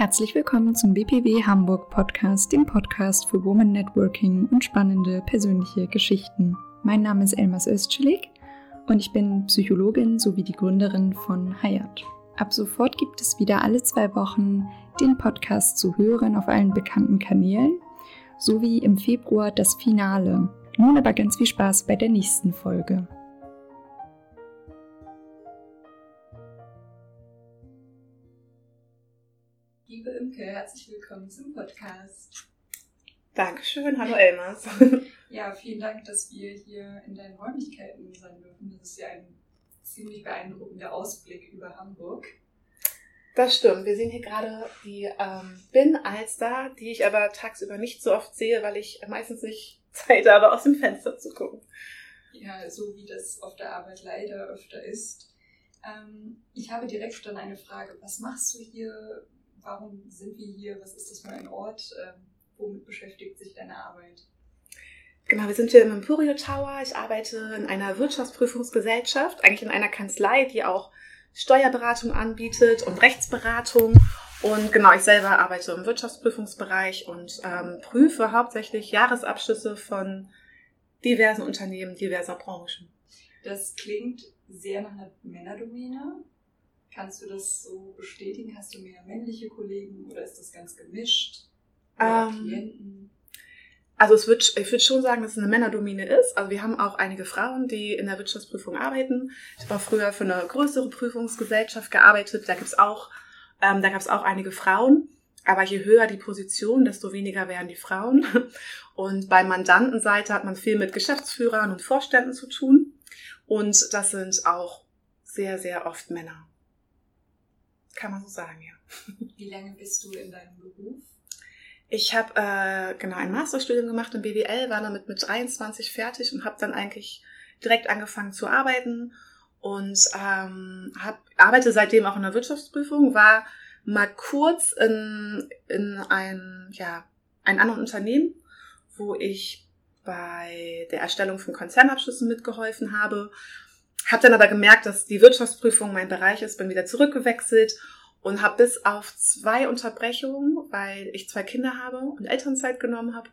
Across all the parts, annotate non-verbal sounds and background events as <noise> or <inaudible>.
Herzlich willkommen zum BPW Hamburg Podcast, dem Podcast für Woman Networking und spannende persönliche Geschichten. Mein Name ist Elmas Özcelik und ich bin Psychologin sowie die Gründerin von Hayat. Ab sofort gibt es wieder alle zwei Wochen den Podcast zu hören auf allen bekannten Kanälen sowie im Februar das Finale. Nun aber ganz viel Spaß bei der nächsten Folge. Liebe Imke, herzlich willkommen zum Podcast. Dankeschön, hallo Elmas. <laughs> Ja, vielen Dank, dass wir hier in deinen Räumlichkeiten sein dürfen. Das ist ja ein ziemlich beeindruckender Ausblick über Hamburg. Das stimmt. Wir sehen hier gerade die ähm, Bin-Alster, die ich aber tagsüber nicht so oft sehe, weil ich meistens nicht <laughs> Zeit habe, aus dem Fenster zu gucken. Ja, so wie das auf der Arbeit leider öfter ist. Ähm, ich habe direkt dann eine Frage. Was machst du hier? Warum sind wir hier? Was ist das für ein Ort? Ähm, womit beschäftigt sich deine Arbeit? Genau, wir sind hier im Emporio Tower. Ich arbeite in einer Wirtschaftsprüfungsgesellschaft, eigentlich in einer Kanzlei, die auch Steuerberatung anbietet und Rechtsberatung. Und genau, ich selber arbeite im Wirtschaftsprüfungsbereich und ähm, prüfe hauptsächlich Jahresabschlüsse von diversen Unternehmen, diverser Branchen. Das klingt sehr nach einer Männerdomäne. Kannst du das so bestätigen? Hast du mehr männliche Kollegen oder ist das ganz gemischt? Oder Ähm, Klienten? Also es wird, ich würde schon sagen, dass es eine Männerdomäne ist. Also wir haben auch einige Frauen, die in der Wirtschaftsprüfung arbeiten. Ich habe auch früher für eine größere Prüfungsgesellschaft gearbeitet. Da gibt's auch, ähm, da gab es auch einige Frauen. Aber je höher die Position, desto weniger werden die Frauen. <laughs> Und bei Mandantenseite hat man viel mit Geschäftsführern und Vorständen zu tun. Und das sind auch sehr, sehr oft Männer. Kann man so sagen, ja. <laughs> Wie lange bist du in deinem Beruf? Ich habe äh, genau ein Masterstudium gemacht im BWL, war damit mit 23 fertig und habe dann eigentlich direkt angefangen zu arbeiten und ähm, hab, arbeite seitdem auch in der Wirtschaftsprüfung, war mal kurz in, in ein, ja, ein anderen Unternehmen, wo ich bei der Erstellung von Konzernabschlüssen mitgeholfen habe. Habe dann aber gemerkt, dass die Wirtschaftsprüfung mein Bereich ist, bin wieder zurückgewechselt und habe bis auf zwei Unterbrechungen, weil ich zwei Kinder habe und Elternzeit genommen habe,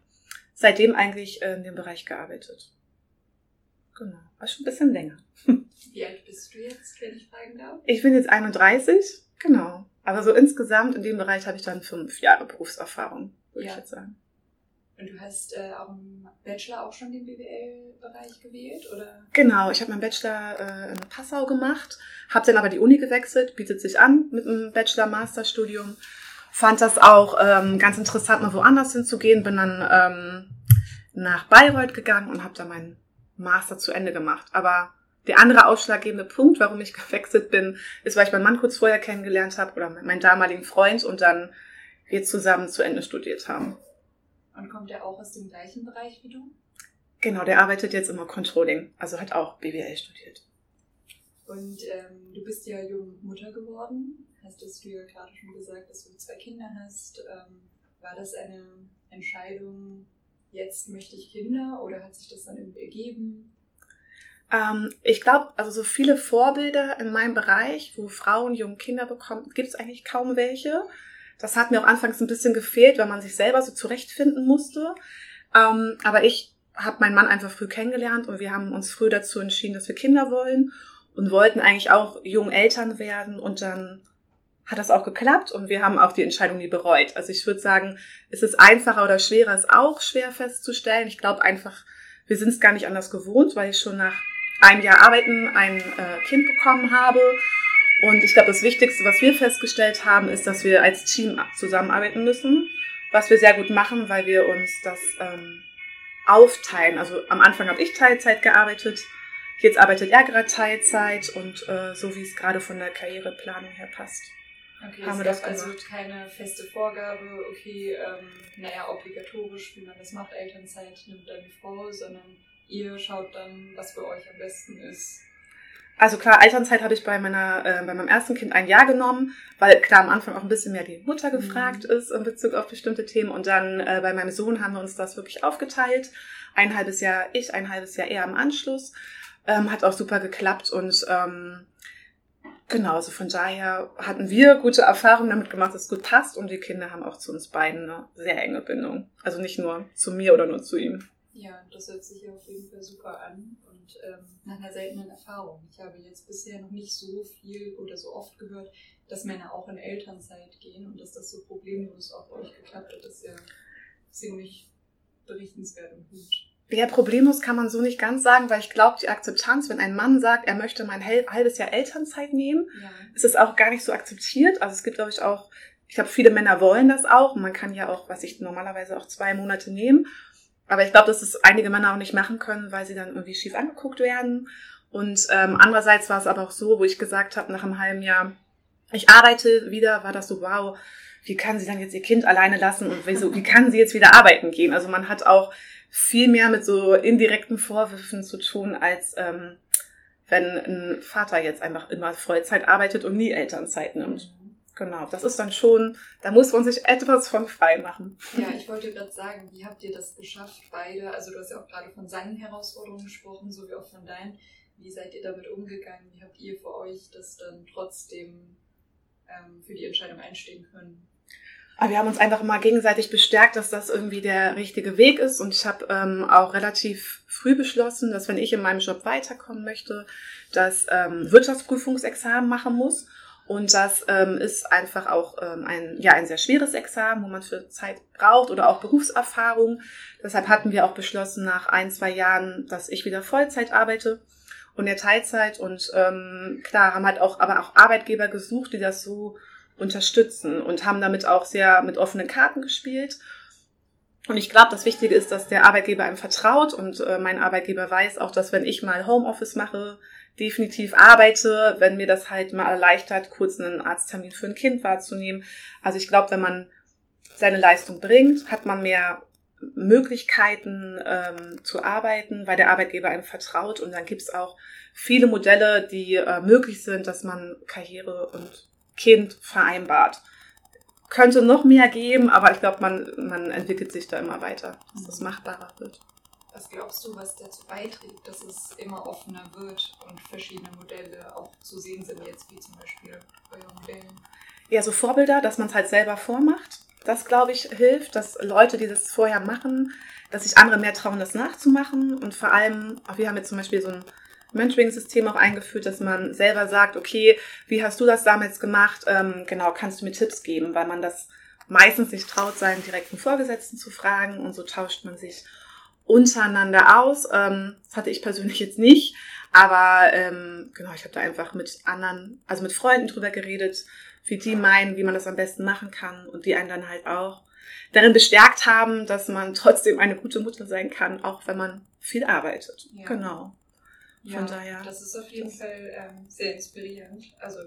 seitdem eigentlich in dem Bereich gearbeitet. Genau, war schon ein bisschen länger. <laughs> Wie alt bist du jetzt, wenn ich fragen darf? Ich bin jetzt 31, genau. Aber so insgesamt in dem Bereich habe ich dann fünf Jahre Berufserfahrung, würde Ja. ich jetzt sagen. Und du hast äh, auch im Bachelor auch schon den BWL-Bereich gewählt, oder? Genau, ich habe meinen Bachelor äh, in Passau gemacht, habe dann aber die Uni gewechselt, bietet sich an mit einem Bachelor-Masterstudium. Fand das auch ähm, ganz interessant, mal woanders hinzugehen. Bin dann ähm, nach Bayreuth gegangen und habe dann meinen Master zu Ende gemacht. Aber der andere ausschlaggebende Punkt, warum ich <laughs> gewechselt bin, ist, weil ich meinen Mann kurz vorher kennengelernt habe oder meinen damaligen Freund und dann wir zusammen zu Ende studiert haben. Und kommt er auch aus dem gleichen Bereich wie du? Genau, der arbeitet jetzt immer Controlling, also hat auch BWL studiert. Und ähm, du bist ja jung Mutter geworden. Hast es du ja gerade schon gesagt, dass du zwei Kinder hast. Ähm, war das eine Entscheidung, jetzt möchte ich Kinder oder hat sich das dann irgendwie ergeben? Ähm, ich glaube, also so viele Vorbilder in meinem Bereich, wo Frauen junge Kinder bekommen, gibt es eigentlich kaum welche. Das hat mir auch anfangs ein bisschen gefehlt, weil man sich selber so zurechtfinden musste. Ähm, aber ich habe meinen Mann einfach früh kennengelernt und wir haben uns früh dazu entschieden, dass wir Kinder wollen und wollten eigentlich auch jung Eltern werden und dann hat das auch geklappt und wir haben auch die Entscheidung nie bereut. Also ich würde sagen, ist es einfacher oder schwerer, ist auch schwer festzustellen. Ich glaube einfach, wir sind es gar nicht anders gewohnt, weil ich schon nach einem Jahr Arbeiten ein äh, Kind bekommen habe. Und ich glaube, das Wichtigste, was wir festgestellt haben, ist, dass wir als Team zusammenarbeiten müssen, was wir sehr gut machen, weil wir uns das ähm, aufteilen. Also am Anfang habe ich Teilzeit gearbeitet, jetzt arbeitet er gerade Teilzeit und äh, so wie es gerade von der Karriereplanung her passt. Okay, Haben wir das gab also gemacht. keine feste Vorgabe, okay, ähm, naja, obligatorisch, wie man das macht, Elternzeit nimmt dann die Frau, sondern ihr schaut dann, was für euch am besten ist. Also klar, Elternzeit habe ich bei meiner, äh, bei meinem ersten Kind ein Jahr genommen, weil klar am Anfang auch ein bisschen mehr die Mutter gefragt ist in Bezug auf bestimmte Themen. Und dann äh, bei meinem Sohn haben wir uns das wirklich aufgeteilt. Ein halbes Jahr ich, ein halbes Jahr er am Anschluss. Ähm, hat auch super geklappt und ähm, Genau, also von daher hatten wir gute Erfahrungen damit gemacht, dass es gut passt und die Kinder haben auch zu uns beiden eine sehr enge Bindung. Also nicht nur zu mir oder nur zu ihm. Ja, das hört sich auf jeden Fall super an und ähm, nach einer seltenen Erfahrung. Ich habe jetzt bisher noch nicht so viel oder so oft gehört, dass Männer auch in Elternzeit gehen und dass das so problemlos auch bei euch geklappt hat. Das ist ja ziemlich berichtenswert und gut. Ja, problemlos kann man so nicht ganz sagen, weil ich glaube, die Akzeptanz, wenn ein Mann sagt, er möchte mein halbes Jahr Elternzeit nehmen, ja. ist es auch gar nicht so akzeptiert. Also es gibt, glaube ich, auch, ich glaube, viele Männer wollen das auch. Man kann ja auch, was ich normalerweise auch zwei Monate nehmen. Aber ich glaube, dass es einige Männer auch nicht machen können, weil sie dann irgendwie schief angeguckt werden. Und ähm, andererseits war es aber auch so, wo ich gesagt habe, nach einem halben Jahr, ich arbeite wieder, war das so, wow, wie kann sie dann jetzt ihr Kind alleine lassen und wieso, wie kann sie jetzt wieder arbeiten gehen? Also man hat auch viel mehr mit so indirekten Vorwürfen zu tun, als ähm, wenn ein Vater jetzt einfach immer Vollzeit arbeitet und nie Elternzeit nimmt. Genau, das ist dann schon, da muss man sich etwas von frei machen. Ja, ich wollte gerade sagen, wie habt ihr das geschafft, beide? Also du hast ja auch gerade von seinen Herausforderungen gesprochen, so wie auch von deinen. Wie seid ihr damit umgegangen? Wie habt ihr für euch das dann trotzdem ähm, für die Entscheidung einstehen können? Aber wir haben uns einfach mal gegenseitig bestärkt, dass das irgendwie der richtige Weg ist. Und ich habe ähm, auch relativ früh beschlossen, dass wenn ich in meinem Job weiterkommen möchte, dass ähm, Wirtschaftsprüfungsexamen machen muss. Und das ähm, ist einfach auch ähm, ein, ja, ein sehr schweres Examen, wo man für Zeit braucht oder auch Berufserfahrung. Deshalb hatten wir auch beschlossen nach ein, zwei Jahren, dass ich wieder Vollzeit arbeite und der Teilzeit. Und ähm, klar, haben halt auch, aber auch Arbeitgeber gesucht, die das so unterstützen und haben damit auch sehr mit offenen Karten gespielt. Und ich glaube, das Wichtige ist, dass der Arbeitgeber einem vertraut und äh, mein Arbeitgeber weiß auch, dass wenn ich mal Homeoffice mache, definitiv arbeite, wenn mir das halt mal erleichtert, kurz einen Arzttermin für ein Kind wahrzunehmen. Also ich glaube, wenn man seine Leistung bringt, hat man mehr Möglichkeiten ähm, zu arbeiten, weil der Arbeitgeber einem vertraut und dann gibt's auch viele Modelle, die äh, möglich sind, dass man Karriere und Kind vereinbart. Könnte noch mehr geben, aber ich glaube, man, man entwickelt sich da immer weiter, dass das machbarer wird. Was glaubst du, was dazu beiträgt, dass es immer offener wird und verschiedene Modelle auch zu sehen sind, jetzt wie zum Beispiel eure Modelle? Ja, so Vorbilder, dass man es halt selber vormacht. Das, glaube ich, hilft, dass Leute, die das vorher machen, dass sich andere mehr trauen, das nachzumachen. Und vor allem, auch wir haben jetzt zum Beispiel so ein Mentoring-System auch eingeführt, dass man selber sagt, okay, wie hast du das damals gemacht? Ähm, genau, kannst du mir Tipps geben, weil man das meistens nicht traut, seinen direkten Vorgesetzten zu fragen und so tauscht man sich untereinander aus. Ähm, das hatte ich persönlich jetzt nicht, aber ähm, genau, ich habe da einfach mit anderen, also mit Freunden drüber geredet, wie die meinen, wie man das am besten machen kann und die einen dann halt auch darin bestärkt haben, dass man trotzdem eine gute Mutter sein kann, auch wenn man viel arbeitet. Ja. Genau. Von ja, daher. Das ist auf jeden Fall ähm, sehr inspirierend. Also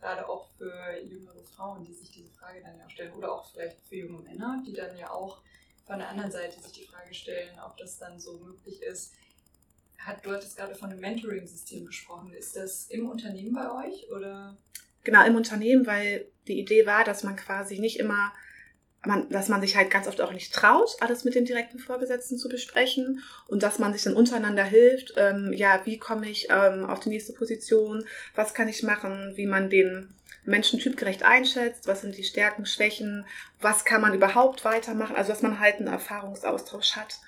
gerade auch für jüngere Frauen, die sich diese Frage dann ja stellen. Oder auch vielleicht für junge Männer, die dann ja auch von der anderen Seite sich die Frage stellen, ob das dann so möglich ist. Hat, du hattest gerade von einem Mentoring-System gesprochen. Ist das im Unternehmen bei euch oder? Genau, im Unternehmen, weil die Idee war, dass man quasi nicht immer man, dass man sich halt ganz oft auch nicht traut, alles mit dem direkten Vorgesetzten zu besprechen und dass man sich dann untereinander hilft, ähm, ja, wie komme ich ähm, auf die nächste Position, was kann ich machen, wie man den Menschen typgerecht einschätzt, was sind die Stärken, Schwächen, was kann man überhaupt weitermachen, also dass man halt einen Erfahrungsaustausch hat,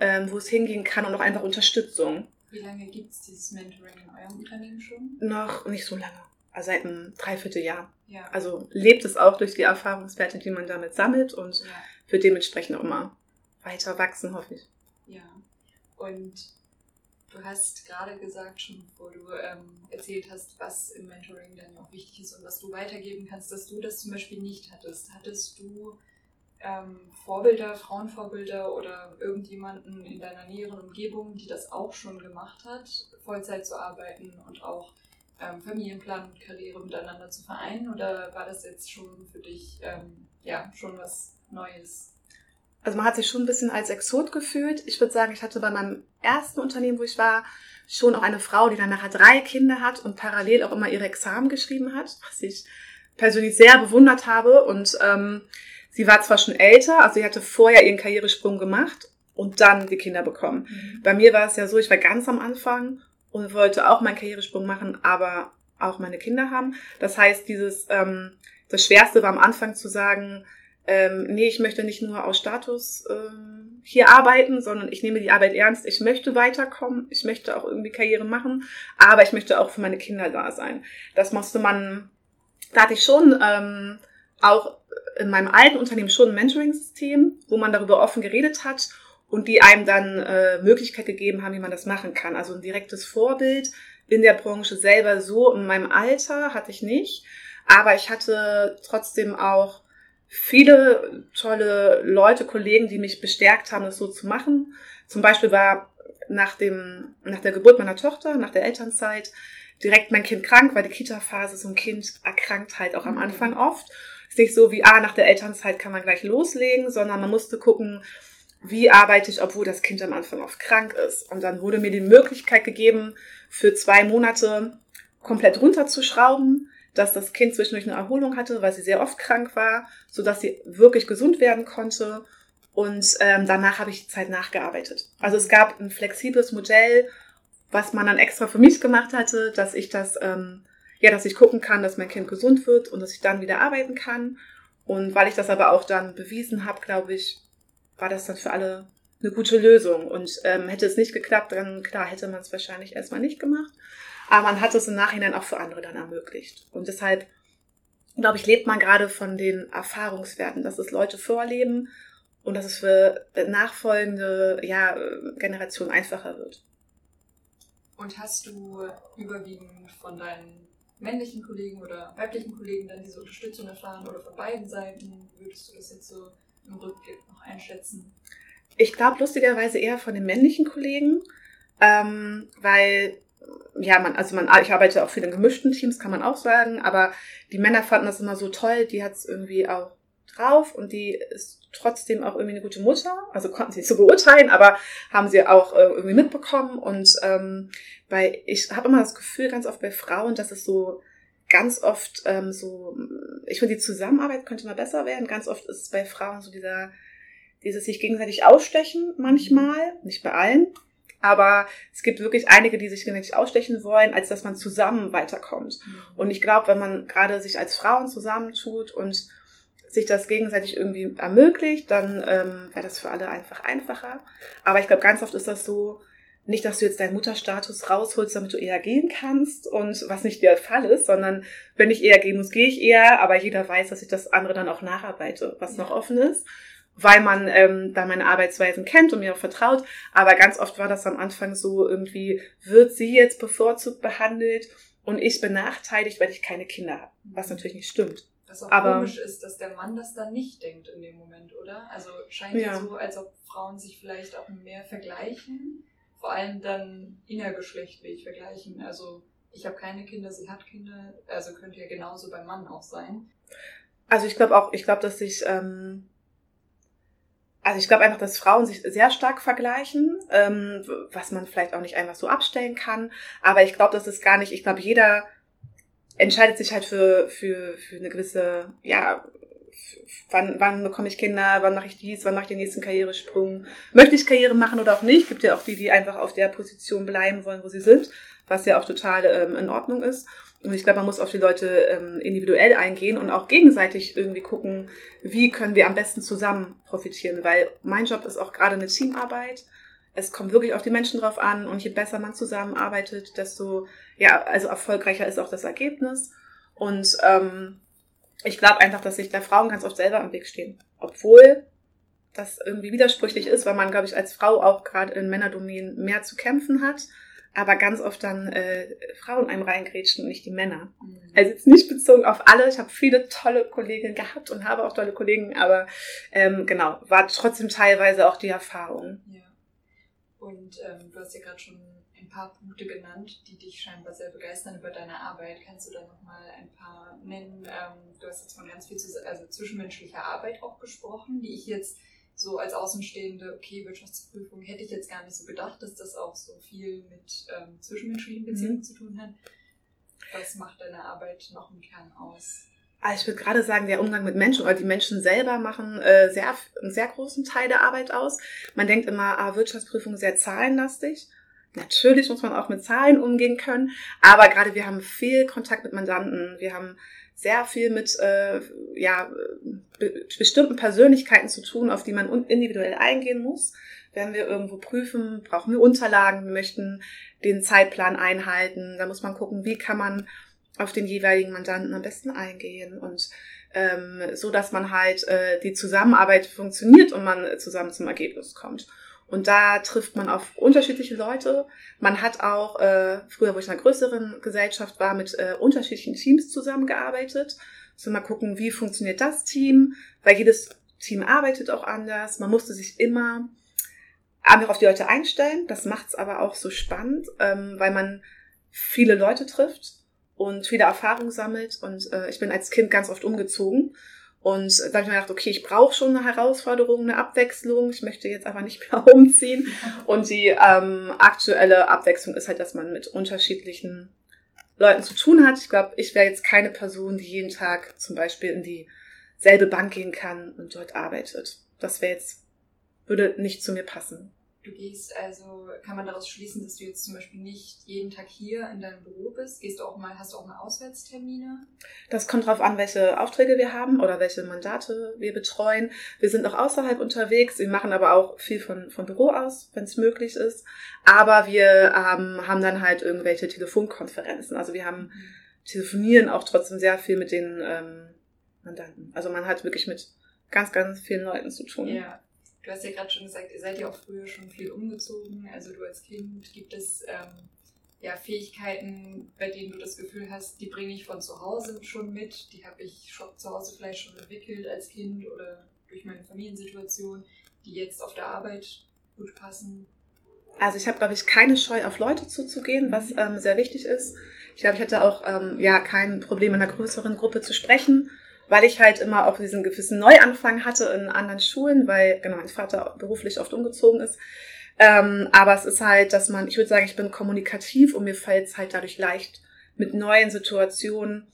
ähm, wo es hingehen kann und auch einfach Unterstützung. Wie lange gibt es dieses Mentoring in eurem Unternehmen schon? Noch nicht so lange also seit einem Dreivierteljahr. Ja. Also lebt es auch durch die Erfahrungswerte, die man damit sammelt und ja. wird dementsprechend auch immer weiter wachsen, hoffe ich. Ja. Und du hast gerade gesagt, schon bevor du ähm, erzählt hast, was im Mentoring dann auch wichtig ist und was du weitergeben kannst, dass du das zum Beispiel nicht hattest. Hattest du ähm, Vorbilder, Frauenvorbilder oder irgendjemanden in deiner näheren Umgebung, die das auch schon gemacht hat, Vollzeit zu arbeiten und auch ähm, Familienplan und Karriere miteinander zu vereinen? Oder war das jetzt schon für dich ähm, ja schon was Neues? Also man hat sich schon ein bisschen als Exot gefühlt. Ich würde sagen, ich hatte bei meinem ersten Unternehmen, wo ich war, schon auch eine Frau, die dann nachher drei Kinder hat und parallel auch immer ihre Examen geschrieben hat, <laughs> was ich persönlich sehr bewundert habe. Und ähm, sie war zwar schon älter, also sie hatte vorher ihren Karrieresprung gemacht und dann die Kinder bekommen. Mhm. Bei mir war es ja so, ich war ganz am Anfang und wollte auch meinen Karrieresprung machen, aber auch meine Kinder haben. Das heißt, dieses, ähm, das Schwerste war am Anfang zu sagen, ähm, nee, ich möchte nicht nur aus Status ähm, hier arbeiten, sondern ich nehme die Arbeit ernst. Ich möchte weiterkommen, ich möchte auch irgendwie Karriere machen, aber ich möchte auch für meine Kinder da sein. Das musste man, da hatte ich schon ähm, auch in meinem alten Unternehmen schon ein Mentoring-System, wo man darüber offen geredet hat und die einem dann äh, Möglichkeit gegeben haben, wie man das machen kann. Also ein direktes Vorbild in der Branche selber so in meinem Alter hatte ich nicht, aber ich hatte trotzdem auch viele tolle Leute, Kollegen, die mich bestärkt haben, das so zu machen. Zum Beispiel war nach dem, nach der Geburt meiner Tochter, nach der Elternzeit, direkt mein Kind krank, weil die Kita-Phase so ein Kind erkrankt halt auch am mhm. Anfang oft. Ist nicht so wie, ah, nach der Elternzeit kann man gleich loslegen, sondern man musste gucken, wie arbeite ich, obwohl das Kind am Anfang oft krank ist. Und dann wurde mir die Möglichkeit gegeben, für zwei Monate komplett runterzuschrauben, dass das Kind zwischendurch eine Erholung hatte, weil sie sehr oft krank war, so dass sie wirklich gesund werden konnte. Und ähm, danach habe ich die Zeit nachgearbeitet. Also es gab ein flexibles Modell, was man dann extra für mich gemacht hatte, dass ich das, ähm, ja, dass ich gucken kann, dass mein Kind gesund wird und dass ich dann wieder arbeiten kann. Und weil ich das aber auch dann bewiesen habe, glaube ich, war das dann für alle eine gute Lösung. Und ähm, hätte es nicht geklappt, dann klar hätte man es wahrscheinlich erstmal nicht gemacht. Aber man hat es im Nachhinein auch für andere dann ermöglicht. Und deshalb, glaube ich, lebt man gerade von den Erfahrungswerten, dass es Leute vorleben und dass es für nachfolgende ja, Generationen einfacher wird. Und hast du überwiegend von deinen männlichen Kollegen oder weiblichen Kollegen dann diese Unterstützung erfahren oder von beiden Seiten? Würdest du das jetzt so im Rückblick noch einschätzen? Ich glaube lustigerweise eher von den männlichen Kollegen, ähm, weil ja, man, also man, ich arbeite auch viel in gemischten Teams, kann man auch sagen, aber die Männer fanden das immer so toll, die hat es irgendwie auch drauf und die ist trotzdem auch irgendwie eine gute Mutter, also konnten sie nicht so beurteilen, aber haben sie auch äh, irgendwie mitbekommen und ähm, bei, ich habe immer das Gefühl, ganz oft bei Frauen, dass es so ganz oft ähm, so, ich finde, die Zusammenarbeit könnte mal besser werden. Ganz oft ist es bei Frauen so dieser, dieses sich gegenseitig ausstechen manchmal, nicht bei allen, aber es gibt wirklich einige, die sich gegenseitig ausstechen wollen, als dass man zusammen weiterkommt. Mhm. Und ich glaube, wenn man gerade sich als Frauen zusammentut und sich das gegenseitig irgendwie ermöglicht, dann ähm, wäre das für alle einfach einfacher. Aber ich glaube, ganz oft ist das so, nicht, dass du jetzt deinen Mutterstatus rausholst, damit du eher gehen kannst und was nicht der Fall ist, sondern wenn ich eher gehen muss, gehe ich eher, aber jeder weiß, dass ich das andere dann auch nacharbeite, was ja. noch offen ist weil man ähm, da meine Arbeitsweisen kennt und mir auch vertraut. Aber ganz oft war das am Anfang so irgendwie, wird sie jetzt bevorzugt behandelt und ich benachteiligt, weil ich keine Kinder habe. Was natürlich nicht stimmt. Was auch Aber, komisch ist, dass der Mann das dann nicht denkt in dem Moment, oder? Also scheint ja so, als ob Frauen sich vielleicht auch mehr vergleichen. Vor allem dann innergeschlechtlich vergleichen. Also ich habe keine Kinder, sie hat Kinder. Also könnte ja genauso beim Mann auch sein. Also ich glaube auch, ich glaube, dass sich ähm, also ich glaube einfach, dass Frauen sich sehr stark vergleichen, ähm, was man vielleicht auch nicht einfach so abstellen kann. Aber ich glaube, das ist gar nicht, ich glaube, jeder entscheidet sich halt für, für, für eine gewisse, ja, wann, wann bekomme ich Kinder, wann mache ich dies, wann mache ich den nächsten Karrieresprung. Möchte ich Karriere machen oder auch nicht? Gibt ja auch die, die einfach auf der Position bleiben wollen, wo sie sind, was ja auch total ähm, in Ordnung ist. Und ich glaube, man muss auf die Leute ähm, individuell eingehen und auch gegenseitig irgendwie gucken, wie können wir am besten zusammen profitieren. Weil mein Job ist auch gerade eine Teamarbeit. Es kommt wirklich auf die Menschen drauf an und je besser man zusammenarbeitet, desto ja, also erfolgreicher ist auch das Ergebnis. Und ähm, ich glaube einfach, dass sich da Frauen ganz oft selber am Weg stehen. Obwohl das irgendwie widersprüchlich ist, weil man, glaube ich, als Frau auch gerade in Männerdomänen mehr zu kämpfen hat aber ganz oft dann äh, Frauen einem reingrätschen und nicht die Männer. Mhm. Also jetzt nicht bezogen auf alle. Ich habe viele tolle Kolleginnen gehabt und habe auch tolle Kollegen, aber ähm, genau, war trotzdem teilweise auch die Erfahrung. Ja. Und ähm, du hast ja gerade schon ein paar Punkte genannt, die dich scheinbar sehr begeistern über deine Arbeit. Kannst du da nochmal ein paar nennen? Ähm, du hast jetzt von ganz viel zu, also zwischenmenschlicher Arbeit auch gesprochen, die ich jetzt so als Außenstehende, okay, Wirtschaftsprüfung hätte ich jetzt gar nicht so gedacht, dass das auch so viel mit ähm, zwischenmenschlichen Beziehungen mhm. zu tun hat. Was macht deine Arbeit noch im Kern aus? Also ich würde gerade sagen, der Umgang mit Menschen oder die Menschen selber machen äh, sehr, einen sehr großen Teil der Arbeit aus. Man denkt immer, ah, Wirtschaftsprüfung sehr zahlenlastig. Natürlich muss man auch mit Zahlen umgehen können, aber gerade wir haben viel Kontakt mit Mandanten, wir haben sehr viel mit äh, ja, be bestimmten Persönlichkeiten zu tun, auf die man individuell eingehen muss. Wenn wir irgendwo prüfen, brauchen wir Unterlagen, wir möchten den Zeitplan einhalten, da muss man gucken, wie kann man auf den jeweiligen Mandanten am besten eingehen und ähm, so, dass man halt äh, die Zusammenarbeit funktioniert und man zusammen zum Ergebnis kommt. Und da trifft man auf unterschiedliche Leute. Man hat auch, äh, früher, wo ich in einer größeren Gesellschaft war, mit äh, unterschiedlichen Teams zusammengearbeitet. So mal gucken, wie funktioniert das Team, weil jedes Team arbeitet auch anders. Man musste sich immer einfach auf die Leute einstellen. Das macht es aber auch so spannend, ähm, weil man viele Leute trifft und viele Erfahrungen sammelt. Und äh, ich bin als Kind ganz oft umgezogen und da habe ich mir gedacht, okay, ich brauche schon eine Herausforderung, eine Abwechslung. Ich möchte jetzt aber nicht <laughs> mehr umziehen. Und die ähm, aktuelle Abwechslung ist halt, dass man mit unterschiedlichen Leuten zu tun hat. Ich glaube, ich wäre jetzt keine Person, die jeden Tag zum Beispiel in dieselbe Bank gehen kann und dort arbeitet. Das wäre jetzt, würde nicht zu mir passen. Du gehst also, kann man daraus schließen, dass du jetzt zum Beispiel nicht jeden Tag hier in deinem Büro bist? Gehst du auch mal, hast du auch mal Auswärtstermine? Das kommt darauf an, welche Aufträge wir haben oder welche Mandate wir betreuen. Wir sind auch außerhalb unterwegs. Wir machen aber auch viel von, von Büro aus, wenn es möglich ist. Aber wir ähm, haben dann halt irgendwelche Telefonkonferenzen. Also wir haben telefonieren auch trotzdem sehr viel mit den ähm, Mandanten. Also man hat wirklich mit ganz, ganz vielen Leuten zu tun. Ja. Du hast ja gerade schon gesagt, ihr seid ja auch früher schon viel umgezogen. Also du als Kind, gibt es ähm, ja, Fähigkeiten, bei denen du das Gefühl hast, die bringe ich von zu Hause schon mit, die habe ich schon zu Hause vielleicht schon entwickelt als Kind oder durch meine Familiensituation, die jetzt auf der Arbeit gut passen? Also ich habe, glaube ich, keine Scheu auf Leute zuzugehen, was ähm, sehr wichtig ist. Ich glaube, ich hatte auch ähm, ja kein Problem in einer größeren Gruppe zu sprechen weil ich halt immer auch diesen gewissen Neuanfang hatte in anderen Schulen, weil genau mein Vater beruflich oft umgezogen ist. Ähm, aber es ist halt, dass man, ich würde sagen, ich bin kommunikativ und mir fällt es halt dadurch leicht, mit neuen Situationen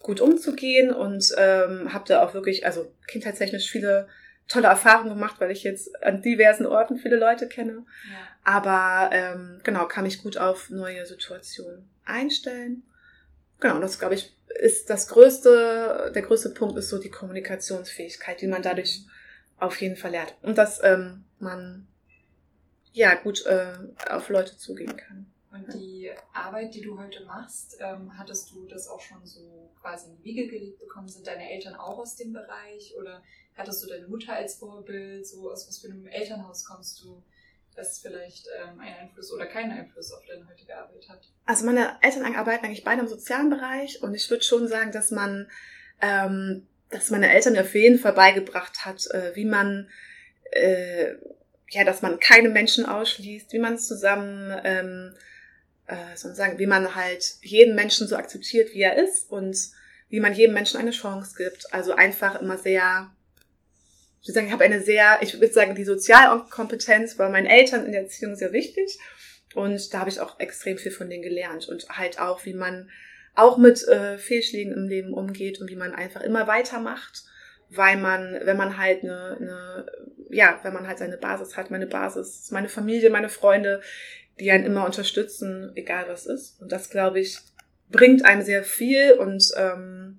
gut umzugehen und ähm, habe da auch wirklich, also kindheitstechnisch viele tolle Erfahrungen gemacht, weil ich jetzt an diversen Orten viele Leute kenne. Ja. Aber ähm, genau, kann mich gut auf neue Situationen einstellen. Genau, das glaube ich ist das größte, der größte Punkt ist so die Kommunikationsfähigkeit, die man dadurch auf jeden Fall lernt. Und dass ähm, man ja gut äh, auf Leute zugehen kann. Und die Arbeit, die du heute machst, ähm, hattest du das auch schon so quasi in die Wiege gelegt bekommen? Sind deine Eltern auch aus dem Bereich oder hattest du deine Mutter als Vorbild? So aus was für einem Elternhaus kommst du? Das vielleicht ähm, einen Einfluss oder keinen Einfluss auf deine heutige Arbeit hat? Also meine Eltern arbeiten eigentlich beide im sozialen Bereich und ich würde schon sagen, dass man, ähm, dass meine Eltern mir auf jeden Fall beigebracht hat, äh, wie man, äh, ja, dass man keine Menschen ausschließt, wie man zusammen, ähm, äh, wie man halt jeden Menschen so akzeptiert, wie er ist und wie man jedem Menschen eine Chance gibt. Also einfach immer sehr ich würde sagen, ich habe eine sehr, ich würde sagen, die Sozialkompetenz bei meinen Eltern in der Erziehung sehr wichtig. Und da habe ich auch extrem viel von denen gelernt. Und halt auch, wie man auch mit äh, Fehlschlägen im Leben umgeht und wie man einfach immer weitermacht, weil man, wenn man halt eine, eine ja, wenn man halt seine Basis hat, meine Basis, meine Familie, meine Freunde, die einen immer unterstützen, egal was ist. Und das, glaube ich, bringt einem sehr viel und ähm,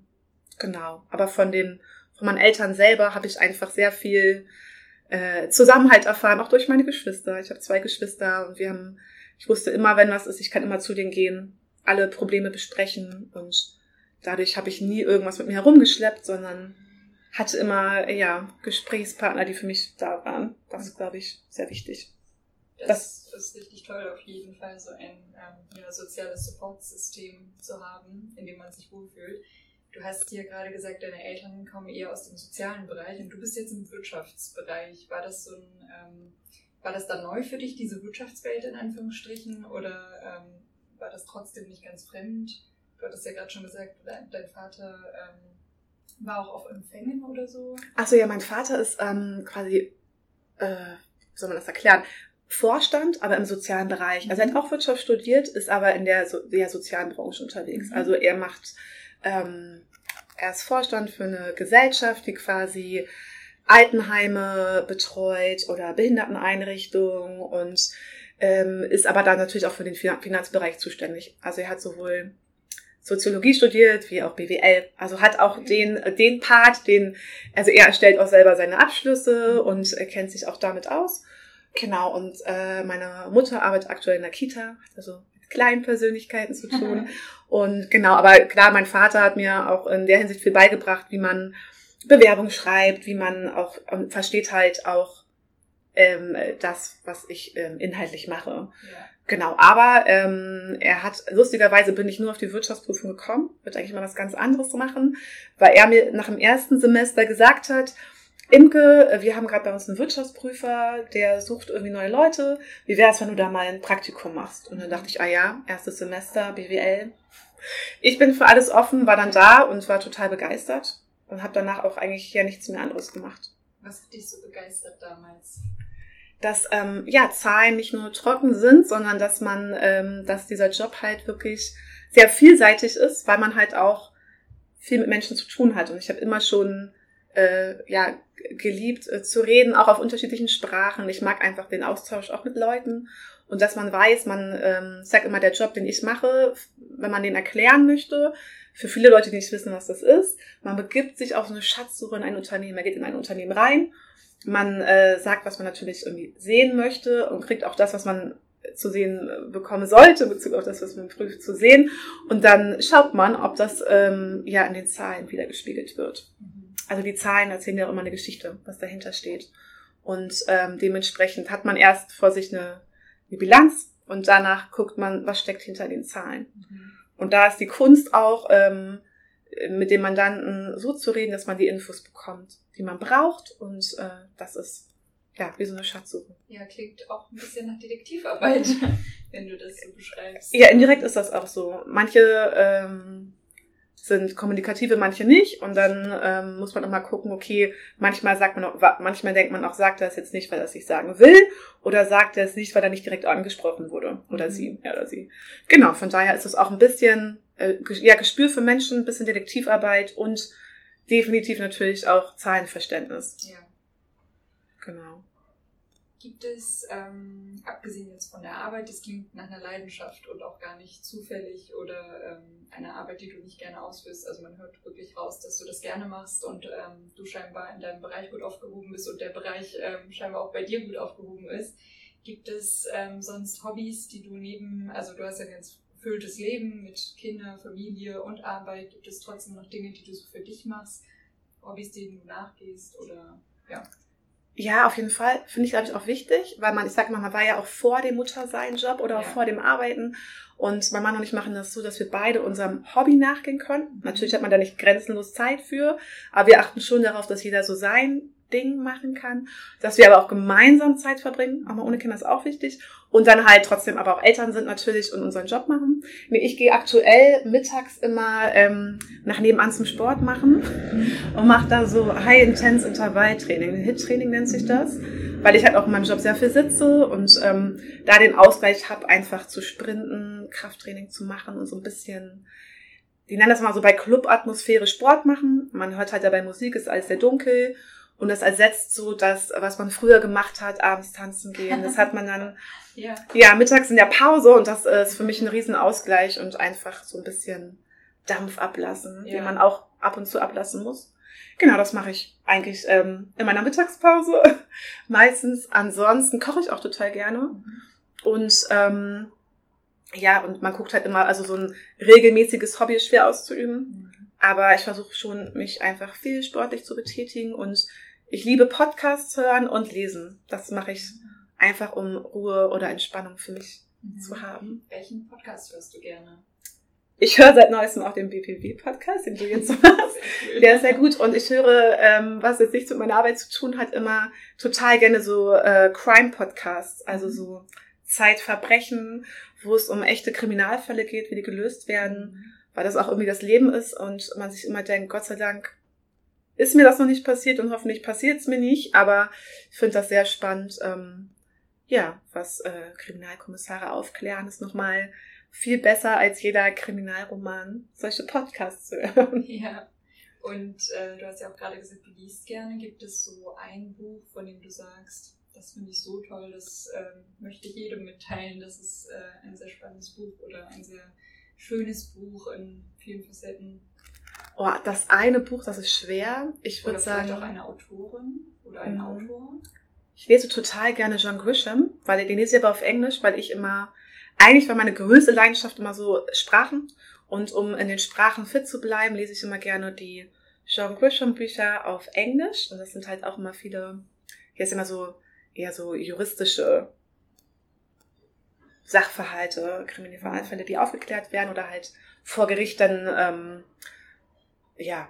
genau. Aber von den von meinen Eltern selber habe ich einfach sehr viel äh, Zusammenhalt erfahren, auch durch meine Geschwister. Ich habe zwei Geschwister und wir haben, ich wusste immer, wenn was ist, ich kann immer zu denen gehen, alle Probleme besprechen und dadurch habe ich nie irgendwas mit mir herumgeschleppt, sondern hatte immer ja Gesprächspartner, die für mich da waren. Das ist, glaube ich, sehr wichtig. Das, das ist richtig toll, auf jeden Fall so ein ähm, ja, soziales Supportsystem zu haben, in dem man sich wohlfühlt. Du hast hier gerade gesagt, deine Eltern kommen eher aus dem sozialen Bereich und du bist jetzt im Wirtschaftsbereich. War das so ein, ähm, war das dann neu für dich, diese Wirtschaftswelt in Anführungsstrichen, oder ähm, war das trotzdem nicht ganz fremd? Du hattest ja gerade schon gesagt, dein, dein Vater ähm, war auch auf Empfängen oder so. Achso, ja, mein Vater ist ähm, quasi, äh, wie soll man das erklären? Vorstand, aber im sozialen Bereich. Also er hat mhm. auch Wirtschaft studiert, ist aber in der, so der sozialen Branche unterwegs. Mhm. Also er macht ähm, er ist Vorstand für eine Gesellschaft, die quasi Altenheime betreut oder Behinderteneinrichtungen und ähm, ist aber dann natürlich auch für den Finanzbereich zuständig. Also er hat sowohl Soziologie studiert, wie auch BWL. Also hat auch den, den Part, den, also er erstellt auch selber seine Abschlüsse und er kennt sich auch damit aus. Genau, und äh, meine Mutter arbeitet aktuell in der Kita, also mit kleinen Persönlichkeiten zu tun. <laughs> und genau, aber klar, mein Vater hat mir auch in der Hinsicht viel beigebracht, wie man Bewerbung schreibt, wie man auch und versteht halt auch ähm, das, was ich ähm, inhaltlich mache. Ja. Genau, aber ähm, er hat, lustigerweise bin ich nur auf die Wirtschaftsprüfung gekommen, wird eigentlich mal was ganz anderes machen, weil er mir nach dem ersten Semester gesagt hat, Imke, wir haben gerade bei uns einen Wirtschaftsprüfer, der sucht irgendwie neue Leute. Wie wäre es, wenn du da mal ein Praktikum machst? Und dann dachte ich, ah ja, erstes Semester, BWL. Ich bin für alles offen, war dann da und war total begeistert und habe danach auch eigentlich ja nichts mehr anderes gemacht. Was hat dich so begeistert damals? Dass ähm, ja Zahlen nicht nur trocken sind, sondern dass man, ähm, dass dieser Job halt wirklich sehr vielseitig ist, weil man halt auch viel mit Menschen zu tun hat. Und ich habe immer schon äh, ja geliebt äh, zu reden, auch auf unterschiedlichen Sprachen. Ich mag einfach den Austausch auch mit Leuten und dass man weiß, man ähm, sagt immer der Job, den ich mache, wenn man den erklären möchte, für viele Leute, die nicht wissen, was das ist, man begibt sich auf so eine Schatzsuche in ein Unternehmen, man geht in ein Unternehmen rein, man äh, sagt, was man natürlich irgendwie sehen möchte und kriegt auch das, was man zu sehen äh, bekommen sollte, bezogen auf das, was man prüft, zu sehen. Und dann schaut man, ob das ähm, ja in den Zahlen wieder gespiegelt wird. Mhm. Also die Zahlen erzählen ja auch immer eine Geschichte, was dahinter steht. Und ähm, dementsprechend hat man erst vor sich eine, eine Bilanz und danach guckt man, was steckt hinter den Zahlen. Mhm. Und da ist die Kunst auch, ähm, mit dem Mandanten so zu reden, dass man die Infos bekommt, die man braucht. Und äh, das ist ja wie so eine Schatzsuche. Ja, klingt auch ein bisschen nach Detektivarbeit, <laughs> wenn du das so beschreibst. Ja, indirekt ist das auch so. Manche ähm, sind kommunikative, manche nicht. Und dann ähm, muss man auch mal gucken, okay, manchmal sagt man auch, manchmal denkt man auch, sagt er es jetzt nicht, weil er es nicht sagen will, oder sagt er es nicht, weil er nicht direkt angesprochen wurde. Oder mhm. sie, ja, oder sie. Genau, von daher ist es auch ein bisschen, äh, ja, Gespür für Menschen, ein bisschen Detektivarbeit und definitiv natürlich auch Zahlenverständnis. Ja. Genau. Gibt es, ähm, abgesehen jetzt von der Arbeit, das klingt nach einer Leidenschaft und auch gar nicht zufällig oder ähm, eine Arbeit, die du nicht gerne ausführst. Also man hört wirklich raus, dass du das gerne machst und ähm, du scheinbar in deinem Bereich gut aufgehoben bist und der Bereich ähm, scheinbar auch bei dir gut aufgehoben ist. Gibt es ähm, sonst Hobbys, die du neben, also du hast ja ein ganz erfülltes Leben mit Kinder, Familie und Arbeit. Gibt es trotzdem noch Dinge, die du so für dich machst? Hobbys, denen du nachgehst oder ja? Ja, auf jeden Fall. Finde ich, glaube ich, auch wichtig, weil man, ich sag mal, man war ja auch vor dem Muttersein-Job oder auch ja. vor dem Arbeiten. Und mein Mann und ich machen das so, dass wir beide unserem Hobby nachgehen können. Mhm. Natürlich hat man da nicht grenzenlos Zeit für, aber wir achten schon darauf, dass jeder so sein Ding machen kann, dass wir aber auch gemeinsam Zeit verbringen, aber ohne Kinder ist auch wichtig und dann halt trotzdem aber auch Eltern sind natürlich und unseren Job machen. Ich gehe aktuell mittags immer ähm, nach nebenan zum Sport machen und mache da so High-Intense Intervalltraining, Hit-Training nennt sich das, weil ich halt auch in meinem Job sehr viel sitze und ähm, da den Ausgleich habe, einfach zu sprinten, Krafttraining zu machen und so ein bisschen die nennen das mal so bei Club-Atmosphäre Sport machen. Man hört halt dabei Musik, ist alles sehr dunkel und das ersetzt so das, was man früher gemacht hat, abends tanzen gehen. Das hat man dann, <laughs> ja. ja, mittags in der Pause und das ist für mich ein Riesenausgleich und einfach so ein bisschen Dampf ablassen, ja. den man auch ab und zu ablassen muss. Genau, das mache ich eigentlich ähm, in meiner Mittagspause <laughs> meistens. Ansonsten koche ich auch total gerne. Und ähm, ja, und man guckt halt immer, also so ein regelmäßiges Hobby ist schwer auszuüben. Aber ich versuche schon, mich einfach viel sportlich zu betätigen und ich liebe Podcasts hören und lesen. Das mache ich einfach, um Ruhe oder Entspannung für mich mhm. zu haben. Welchen Podcast hörst du gerne? Ich höre seit neuestem auch den BPW-Podcast, den du jetzt <laughs> machst. Der ist sehr gut. Und ich höre, ähm, was jetzt nichts mit meiner Arbeit zu tun hat, immer total gerne so äh, Crime-Podcasts, also mhm. so Zeitverbrechen, wo es um echte Kriminalfälle geht, wie die gelöst werden, mhm. weil das auch irgendwie das Leben ist und man sich immer denkt, Gott sei Dank ist mir das noch nicht passiert und hoffentlich passiert es mir nicht, aber ich finde das sehr spannend. Ähm, ja, was äh, Kriminalkommissare aufklären, ist nochmal viel besser als jeder Kriminalroman, solche Podcasts zu hören. <laughs> Ja. Und äh, du hast ja auch gerade gesagt, du liest gerne. Gibt es so ein Buch, von dem du sagst, das finde ich so toll, das ähm, möchte ich jedem mitteilen. Das ist äh, ein sehr spannendes Buch oder ein sehr schönes Buch in vielen Facetten. Oh, das eine Buch, das ist schwer. Ich würde sagen. auch eine Autorin oder ein mhm. Autor. Ich lese total gerne John Grisham, weil den lese ich aber auf Englisch, weil ich immer, eigentlich war meine größte Leidenschaft immer so Sprachen. Und um in den Sprachen fit zu bleiben, lese ich immer gerne die John Grisham Bücher auf Englisch. Und das sind halt auch immer viele, hier ist immer so eher so juristische Sachverhalte, Kriminalfälle, die aufgeklärt werden oder halt vor Gericht dann, ähm, ja,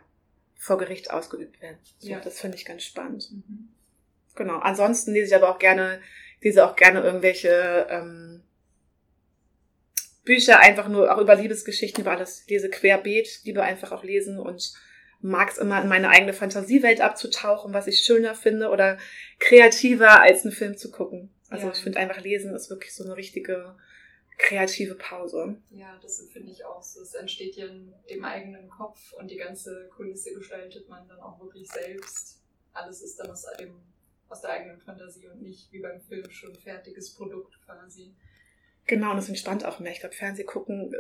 vor Gericht ausgeübt werden. So, ja. Das finde ich ganz spannend. Mhm. Genau. Ansonsten lese ich aber auch gerne, lese auch gerne irgendwelche ähm, Bücher einfach nur auch über Liebesgeschichten, über alles, lese querbeet, liebe einfach auch lesen und mag es immer in meine eigene Fantasiewelt abzutauchen, was ich schöner finde oder kreativer als einen Film zu gucken. Also ja. ich finde einfach Lesen ist wirklich so eine richtige kreative Pause. Ja, das finde ich auch so. Es entsteht ja in dem eigenen Kopf und die ganze Kulisse gestaltet man dann auch wirklich selbst. Alles ist dann aus, dem, aus der eigenen Fantasie und nicht wie beim Film schon fertiges Produkt quasi. Genau, und das entspannt auch mehr. Ich glaube, Fernseh gucken äh,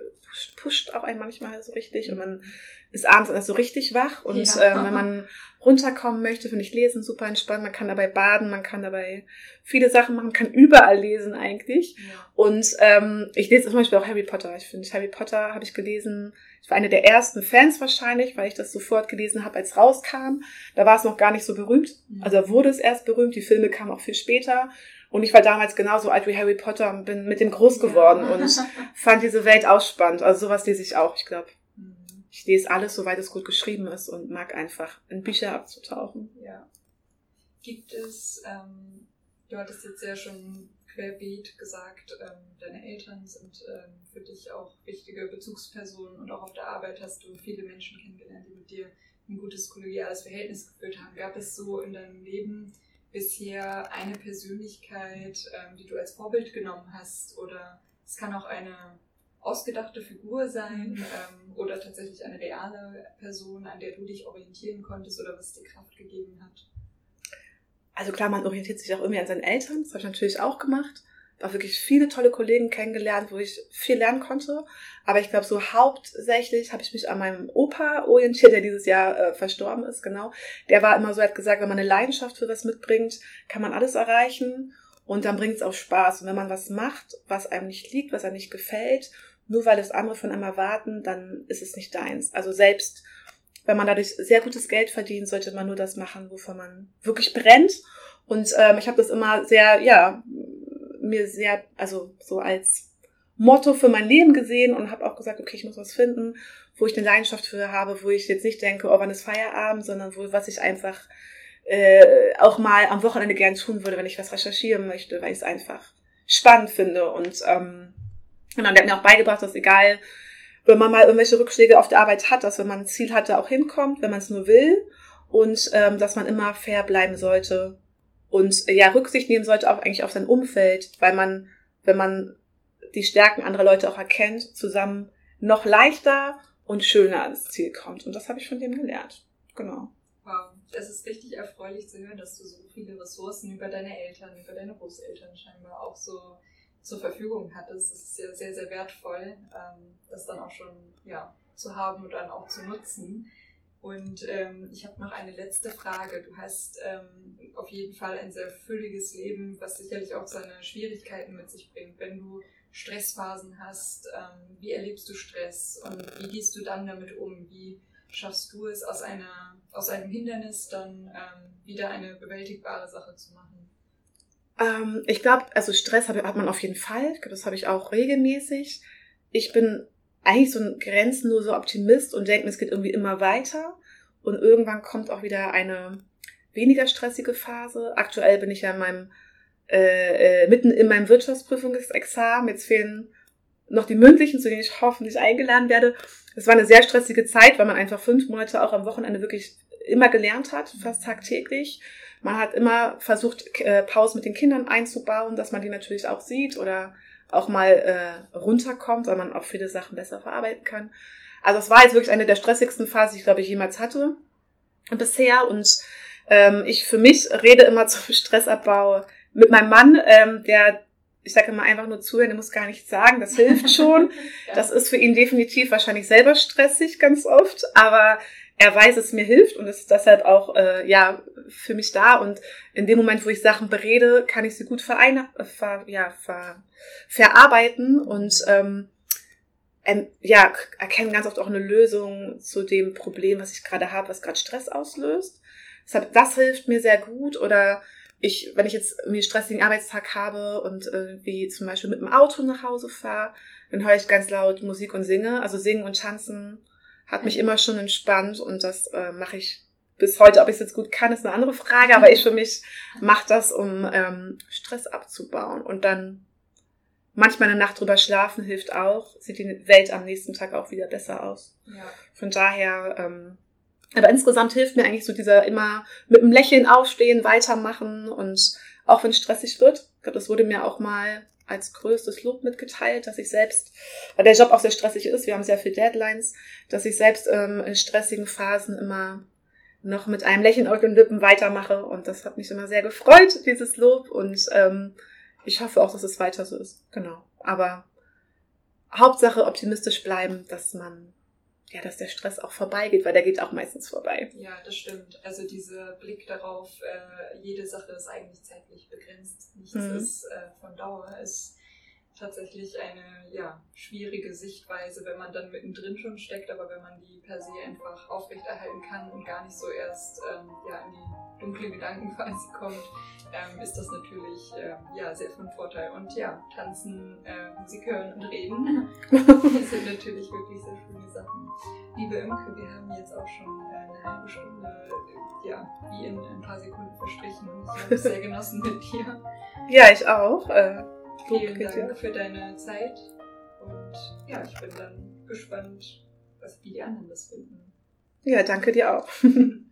pusht auch einen manchmal so richtig und man ist abends erst so richtig wach. Und ja. ähm, wenn man runterkommen möchte, finde ich Lesen super entspannt. Man kann dabei baden, man kann dabei viele Sachen machen, man kann überall lesen eigentlich. Ja. Und ähm, ich lese zum Beispiel auch Harry Potter. Ich finde, Harry Potter habe ich gelesen. Ich war eine der ersten Fans wahrscheinlich, weil ich das sofort gelesen habe, als rauskam. Da war es noch gar nicht so berühmt. Mhm. Also wurde es erst berühmt. Die Filme kamen auch viel später. Und ich war damals genauso alt wie Harry Potter und bin mit dem groß geworden ja. und <laughs> fand diese Welt auch spannend. Also sowas lese ich auch, ich glaube. Mhm. Ich lese alles, soweit es gut geschrieben ist und mag einfach in Bücher abzutauchen. Ja. Gibt es, ähm, du hattest jetzt ja schon querbeet gesagt, ähm, deine Eltern sind ähm, für dich auch wichtige Bezugspersonen und auch auf der Arbeit hast du viele Menschen kennengelernt, die mit dir ein gutes kollegiales Verhältnis geführt haben. Gab es so in deinem Leben bisher eine Persönlichkeit, ähm, die du als Vorbild genommen hast? Oder es kann auch eine ausgedachte Figur sein mhm. ähm, oder tatsächlich eine reale Person, an der du dich orientieren konntest oder was dir Kraft gegeben hat? Also klar, man orientiert sich auch irgendwie an seinen Eltern. Das habe ich natürlich auch gemacht auch wirklich viele tolle Kollegen kennengelernt, wo ich viel lernen konnte. Aber ich glaube, so hauptsächlich habe ich mich an meinem Opa orientiert, der dieses Jahr äh, verstorben ist, genau. Der war immer so, hat gesagt, wenn man eine Leidenschaft für was mitbringt, kann man alles erreichen und dann bringt es auch Spaß. Und wenn man was macht, was einem nicht liegt, was einem nicht gefällt, nur weil es andere von einem erwarten, dann ist es nicht deins. Also selbst wenn man dadurch sehr gutes Geld verdient, sollte man nur das machen, wovon man wirklich brennt. Und ähm, ich habe das immer sehr, ja, mir sehr, also so als Motto für mein Leben gesehen und habe auch gesagt, okay, ich muss was finden, wo ich eine Leidenschaft für habe, wo ich jetzt nicht denke, oh, wann ist Feierabend, sondern wo was ich einfach äh, auch mal am Wochenende gern tun würde, wenn ich was recherchieren möchte, weil ich es einfach spannend finde. Und ähm, genau, der hat mir auch beigebracht, dass egal, wenn man mal irgendwelche Rückschläge auf der Arbeit hat, dass wenn man ein Ziel hat, da auch hinkommt, wenn man es nur will und ähm, dass man immer fair bleiben sollte und ja, Rücksicht nehmen sollte auch eigentlich auf sein Umfeld, weil man, wenn man die Stärken anderer Leute auch erkennt, zusammen noch leichter und schöner ans Ziel kommt. Und das habe ich von dem gelernt. Genau. Wow, es ist richtig erfreulich zu hören, dass du so viele Ressourcen über deine Eltern, über deine Großeltern scheinbar auch so zur Verfügung hattest. Das ist ja sehr, sehr wertvoll, ähm, das dann auch schon ja, zu haben und dann auch zu nutzen. Und ähm, ich habe noch eine letzte Frage. Du hast ähm, auf jeden Fall ein sehr fülliges Leben, was sicherlich auch seine Schwierigkeiten mit sich bringt. Wenn du Stressphasen hast, ähm, wie erlebst du Stress und wie gehst du dann damit um? Wie schaffst du es, aus, einer, aus einem Hindernis dann ähm, wieder eine bewältigbare Sache zu machen? Ähm, ich glaube, also Stress hat, hat man auf jeden Fall. Das habe ich auch regelmäßig. Ich bin eigentlich so ein grenzenloser Optimist und denke, es geht irgendwie immer weiter. Und irgendwann kommt auch wieder eine weniger stressige Phase. Aktuell bin ich ja in meinem, äh, äh, mitten in meinem Wirtschaftsprüfungsexamen. Jetzt fehlen noch die mündlichen, zu denen ich hoffentlich eingeladen werde. Es war eine sehr stressige Zeit, weil man einfach fünf Monate auch am Wochenende wirklich immer gelernt hat, fast tagtäglich. Man hat immer versucht, äh, Pausen mit den Kindern einzubauen, dass man die natürlich auch sieht oder auch mal äh, runterkommt, weil man auch viele Sachen besser verarbeiten kann. Also es war jetzt wirklich eine der stressigsten Phasen, die ich glaube ich jemals hatte bisher. Und ähm, ich für mich rede immer <laughs> zum Stressabbau mit meinem Mann, ähm, der, ich sage immer einfach nur zuhören, der muss gar nichts sagen, das hilft schon. <laughs> ja. Das ist für ihn definitiv wahrscheinlich selber stressig ganz oft, aber er weiß, es mir hilft und ist deshalb auch äh, ja für mich da. Und in dem Moment, wo ich Sachen berede, kann ich sie gut verein ver, ja, ver, verarbeiten und ähm, ja, erkennen ganz oft auch eine Lösung zu dem Problem, was ich gerade habe, was gerade Stress auslöst. Deshalb, das hilft mir sehr gut. Oder ich, wenn ich jetzt irgendwie einen stressigen Arbeitstag habe und irgendwie zum Beispiel mit dem Auto nach Hause fahre, dann höre ich ganz laut Musik und singe. Also singen und tanzen hat mich immer schon entspannt und das äh, mache ich bis heute. Ob ich es jetzt gut kann, ist eine andere Frage, aber ich für mich mache das, um ähm, Stress abzubauen und dann manchmal eine Nacht drüber schlafen hilft auch. Sieht die Welt am nächsten Tag auch wieder besser aus. Ja. Von daher, ähm, aber insgesamt hilft mir eigentlich so dieser immer mit einem Lächeln aufstehen, weitermachen und auch wenn es stressig wird. Ich glaube, das wurde mir auch mal als größtes Lob mitgeteilt, dass ich selbst, weil der Job auch sehr stressig ist, wir haben sehr viel Deadlines, dass ich selbst ähm, in stressigen Phasen immer noch mit einem Lächeln auf den Lippen weitermache und das hat mich immer sehr gefreut, dieses Lob und ähm, ich hoffe auch, dass es weiter so ist. Genau. Aber Hauptsache optimistisch bleiben, dass man ja, dass der Stress auch vorbeigeht, weil der geht auch meistens vorbei. Ja, das stimmt. Also dieser Blick darauf, äh, jede Sache ist eigentlich zeitlich begrenzt. Nichts mhm. ist äh, von Dauer. Ist tatsächlich eine ja, schwierige Sichtweise, wenn man dann mittendrin schon steckt, aber wenn man die per se einfach aufrechterhalten kann und gar nicht so erst ähm, ja, in die dunklen Gedanken quasi <laughs> kommt, ähm, ist das natürlich äh, ja, sehr von Vorteil. Und ja, tanzen, äh, Musik hören und reden, <laughs> das sind natürlich wirklich sehr schöne Sachen. Liebe Imke, wir haben jetzt auch schon eine halbe Stunde, äh, ja, wie in ein paar Sekunden verstrichen. Ich habe es sehr genossen mit dir. Ja, ich auch. Äh, Vielen Dank für deine Zeit. Und ja, ich bin dann gespannt, was, wie die anderen das finden. Ja, danke dir auch. <laughs>